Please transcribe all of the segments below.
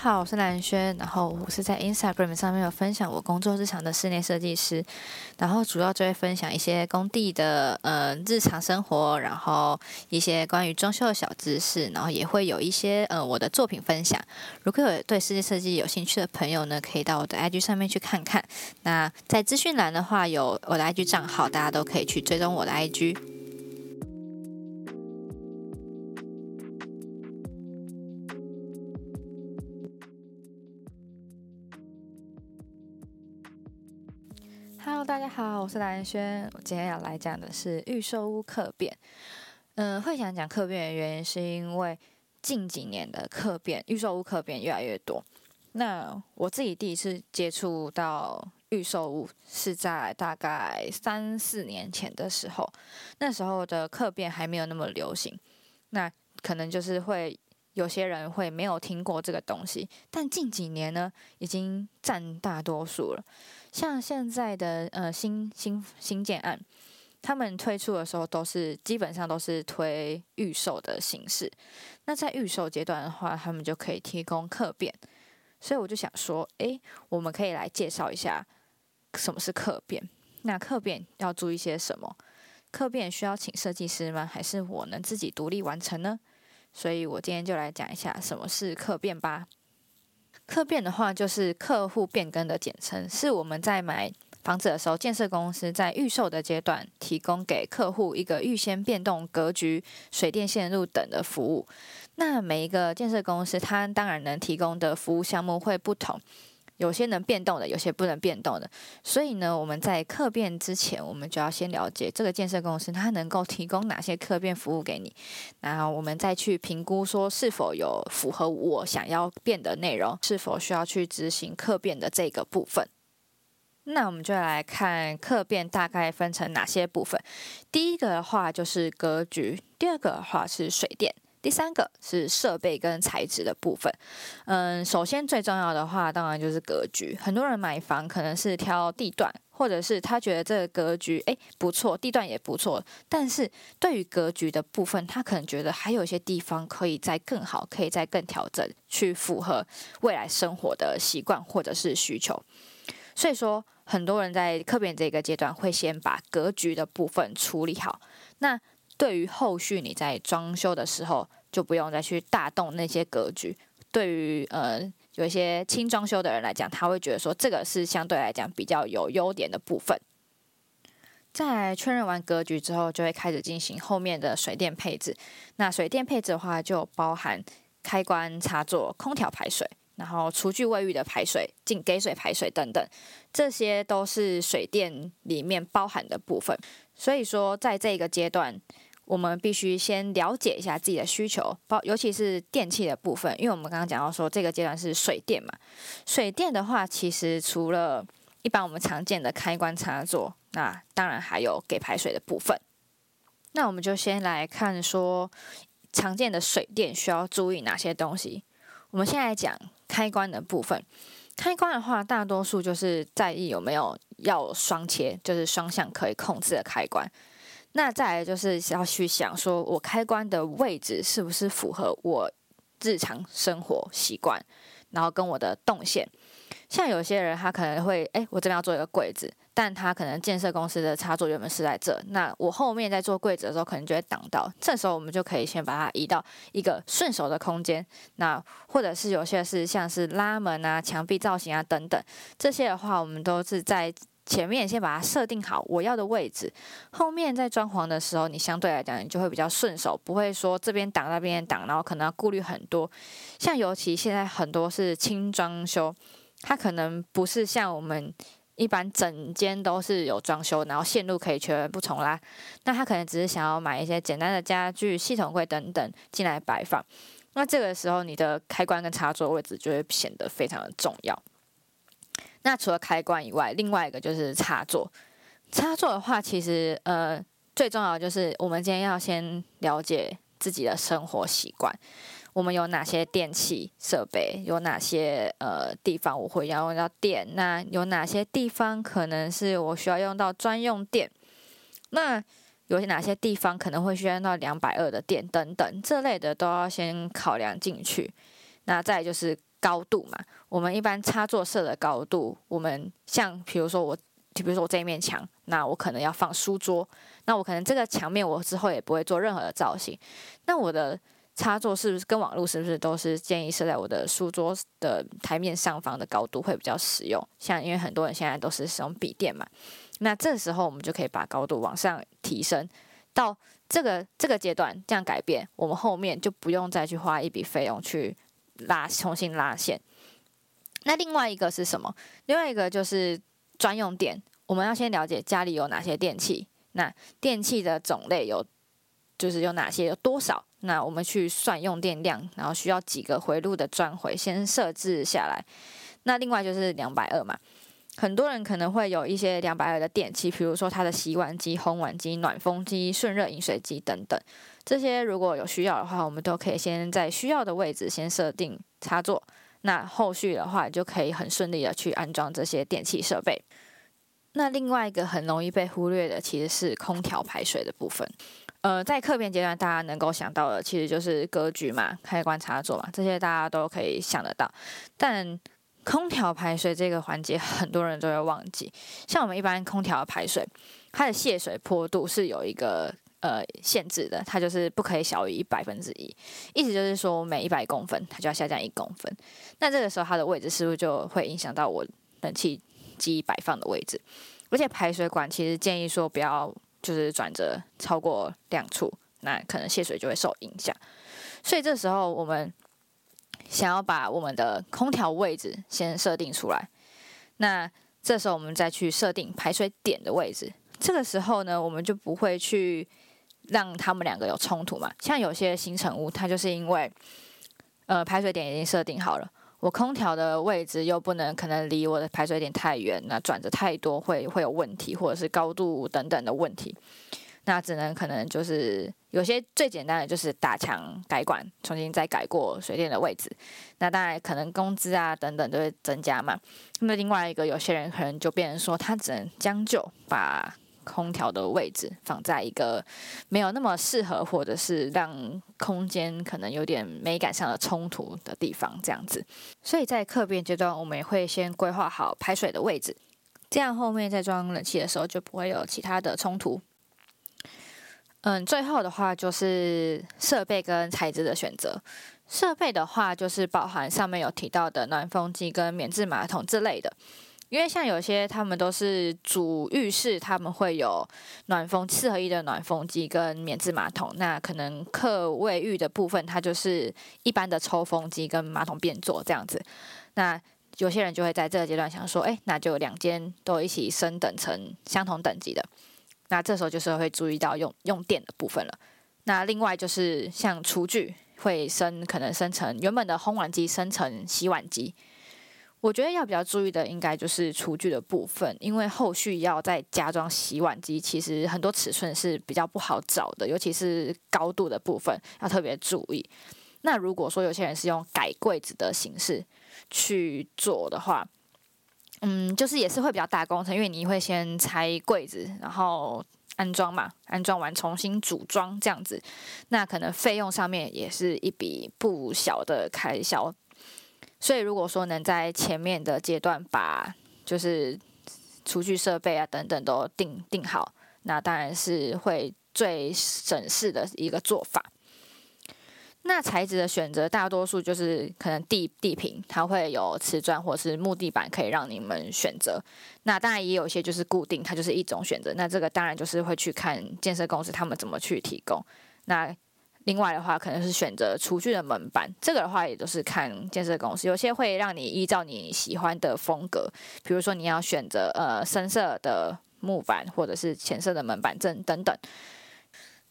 好，我是蓝轩，然后我是在 Instagram 上面有分享我工作日常的室内设计师，然后主要就会分享一些工地的呃日常生活，然后一些关于装修的小知识，然后也会有一些呃我的作品分享。如果有对室内设计有兴趣的朋友呢，可以到我的 IG 上面去看看。那在资讯栏的话有我的 IG 账号，大家都可以去追踪我的 IG。Hello，大家好，我是蓝轩。我今天要来讲的是预售屋客变。嗯，会想讲客变的原因，是因为近几年的客变预售屋客变越来越多。那我自己第一次接触到预售屋是在大概三四年前的时候，那时候的客变还没有那么流行。那可能就是会有些人会没有听过这个东西，但近几年呢，已经占大多数了。像现在的呃新新新建案，他们推出的时候都是基本上都是推预售的形式。那在预售阶段的话，他们就可以提供客变。所以我就想说，诶，我们可以来介绍一下什么是客变。那客变要注意些什么？客变需要请设计师吗？还是我能自己独立完成呢？所以我今天就来讲一下什么是客变吧。客变的话，就是客户变更的简称，是我们在买房子的时候，建设公司在预售的阶段提供给客户一个预先变动格局、水电线路等的服务。那每一个建设公司，它当然能提供的服务项目会不同。有些能变动的，有些不能变动的，所以呢，我们在客变之前，我们就要先了解这个建设公司它能够提供哪些客变服务给你，然后我们再去评估说是否有符合我想要变的内容，是否需要去执行客变的这个部分。那我们就来看客变大概分成哪些部分。第一个的话就是格局，第二个的话是水电。第三个是设备跟材质的部分。嗯，首先最重要的话，当然就是格局。很多人买房可能是挑地段，或者是他觉得这个格局诶不错，地段也不错，但是对于格局的部分，他可能觉得还有一些地方可以再更好，可以再更调整，去符合未来生活的习惯或者是需求。所以说，很多人在客变这个阶段会先把格局的部分处理好。那对于后续你在装修的时候，就不用再去大动那些格局。对于呃有一些轻装修的人来讲，他会觉得说这个是相对来讲比较有优点的部分。在确认完格局之后，就会开始进行后面的水电配置。那水电配置的话，就包含开关插座、空调排水，然后厨具卫浴的排水、进给水排水等等，这些都是水电里面包含的部分。所以说，在这个阶段。我们必须先了解一下自己的需求，包尤其是电器的部分，因为我们刚刚讲到说这个阶段是水电嘛。水电的话，其实除了一般我们常见的开关插座，那当然还有给排水的部分。那我们就先来看说常见的水电需要注意哪些东西。我们先来讲开关的部分。开关的话，大多数就是在意有没有要双切，就是双向可以控制的开关。那再来就是要去想，说我开关的位置是不是符合我日常生活习惯，然后跟我的动线。像有些人他可能会，哎，我这边要做一个柜子，但他可能建设公司的插座原本是在这，那我后面在做柜子的时候，可能就会挡到。这时候我们就可以先把它移到一个顺手的空间。那或者是有些是像是拉门啊、墙壁造型啊等等，这些的话，我们都是在。前面先把它设定好我要的位置，后面在装潢的时候，你相对来讲你就会比较顺手，不会说这边挡那边挡，然后可能要顾虑很多。像尤其现在很多是轻装修，它可能不是像我们一般整间都是有装修，然后线路可以全部重拉，那他可能只是想要买一些简单的家具、系统柜等等进来摆放，那这个时候你的开关跟插座位置就会显得非常的重要。那除了开关以外，另外一个就是插座。插座的话，其实呃最重要的就是我们今天要先了解自己的生活习惯，我们有哪些电器设备，有哪些呃地方我会要用到电，那有哪些地方可能是我需要用到专用电，那有哪些地方可能会需要用到两百二的电等等，这类的都要先考量进去。那再就是高度嘛。我们一般插座设的高度，我们像比如说我，就比如说我这一面墙，那我可能要放书桌，那我可能这个墙面我之后也不会做任何的造型，那我的插座是不是跟网络是不是都是建议设在我的书桌的台面上方的高度会比较实用？像因为很多人现在都是使用笔电嘛，那这时候我们就可以把高度往上提升到这个这个阶段，这样改变，我们后面就不用再去花一笔费用去拉重新拉线。那另外一个是什么？另外一个就是专用电。我们要先了解家里有哪些电器，那电器的种类有，就是有哪些，有多少？那我们去算用电量，然后需要几个回路的转回，先设置下来。那另外就是两百二嘛，很多人可能会有一些两百二的电器，比如说它的洗碗机、烘碗机、暖风机、顺热饮水机等等。这些如果有需要的话，我们都可以先在需要的位置先设定插座。那后续的话就可以很顺利的去安装这些电器设备。那另外一个很容易被忽略的其实是空调排水的部分。呃，在客变阶段，大家能够想到的其实就是格局嘛、开关插座嘛，这些大家都可以想得到。但空调排水这个环节，很多人都会忘记。像我们一般空调排水，它的泄水坡度是有一个。呃，限制的，它就是不可以小于一百分之一，意思就是说每一百公分它就要下降一公分。那这个时候它的位置是不是就会影响到我冷气机摆放的位置？而且排水管其实建议说不要就是转折超过两处，那可能泄水就会受影响。所以这时候我们想要把我们的空调位置先设定出来，那这时候我们再去设定排水点的位置。这个时候呢，我们就不会去。让他们两个有冲突嘛？像有些新成屋，它就是因为，呃，排水点已经设定好了，我空调的位置又不能可能离我的排水点太远，那转折太多会会有问题，或者是高度等等的问题，那只能可能就是有些最简单的就是打墙改管，重新再改过水电的位置，那当然可能工资啊等等都会增加嘛。那么另外一个有些人可能就变成说，他只能将就把。空调的位置放在一个没有那么适合，或者是让空间可能有点美感上的冲突的地方，这样子。所以在客变阶段，我们也会先规划好排水的位置，这样后面再装冷气的时候就不会有其他的冲突。嗯，最后的话就是设备跟材质的选择。设备的话就是包含上面有提到的暖风机跟免治马桶之类的。因为像有些他们都是主浴室，他们会有暖风四合一的暖风机跟免治马桶。那可能客卫浴的部分，它就是一般的抽风机跟马桶变座这样子。那有些人就会在这个阶段想说，哎，那就两间都一起升等成相同等级的。那这时候就是会注意到用用电的部分了。那另外就是像厨具会生，可能生成原本的烘碗机生成洗碗机。我觉得要比较注意的，应该就是厨具的部分，因为后续要再加装洗碗机，其实很多尺寸是比较不好找的，尤其是高度的部分要特别注意。那如果说有些人是用改柜子的形式去做的话，嗯，就是也是会比较大工程，因为你会先拆柜子，然后安装嘛，安装完重新组装这样子，那可能费用上面也是一笔不小的开销。所以，如果说能在前面的阶段把就是厨具设备啊等等都定定好，那当然是会最省事的一个做法。那材质的选择，大多数就是可能地地坪它会有瓷砖或是木地板可以让你们选择。那当然也有一些就是固定，它就是一种选择。那这个当然就是会去看建设公司他们怎么去提供。那另外的话，可能是选择厨具的门板，这个的话也都是看建设公司，有些会让你依照你喜欢的风格，比如说你要选择呃深色的木板，或者是浅色的门板正等等，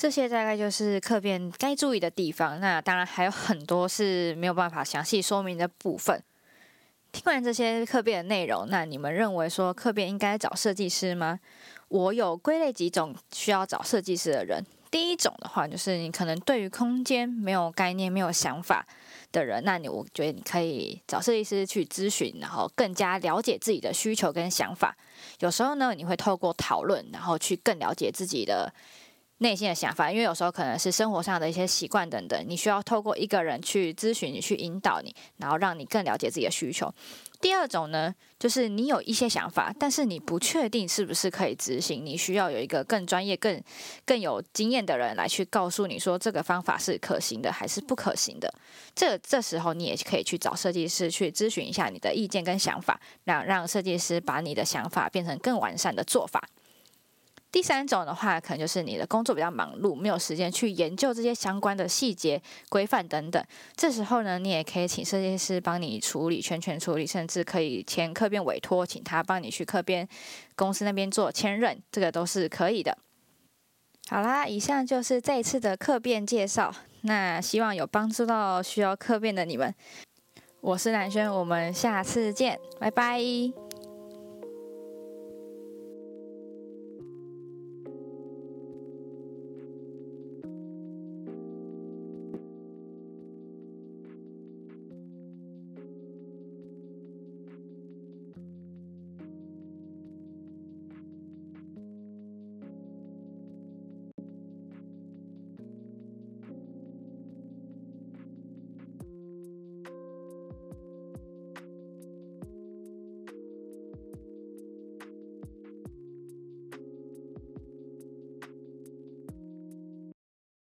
这些大概就是客变该注意的地方。那当然还有很多是没有办法详细说明的部分。听完这些客变的内容，那你们认为说客变应该找设计师吗？我有归类几种需要找设计师的人。第一种的话，就是你可能对于空间没有概念、没有想法的人，那你我觉得你可以找设计师去咨询，然后更加了解自己的需求跟想法。有时候呢，你会透过讨论，然后去更了解自己的内心的想法，因为有时候可能是生活上的一些习惯等等，你需要透过一个人去咨询你，去引导你，然后让你更了解自己的需求。第二种呢，就是你有一些想法，但是你不确定是不是可以执行，你需要有一个更专业、更更有经验的人来去告诉你说这个方法是可行的还是不可行的。这这时候你也可以去找设计师去咨询一下你的意见跟想法，让让设计师把你的想法变成更完善的做法。第三种的话，可能就是你的工作比较忙碌，没有时间去研究这些相关的细节、规范等等。这时候呢，你也可以请设计师帮你处理，全权处理，甚至可以签客编委托，请他帮你去客编公司那边做签认，这个都是可以的。好啦，以上就是这一次的客编介绍。那希望有帮助到需要客编的你们。我是南轩，我们下次见，拜拜。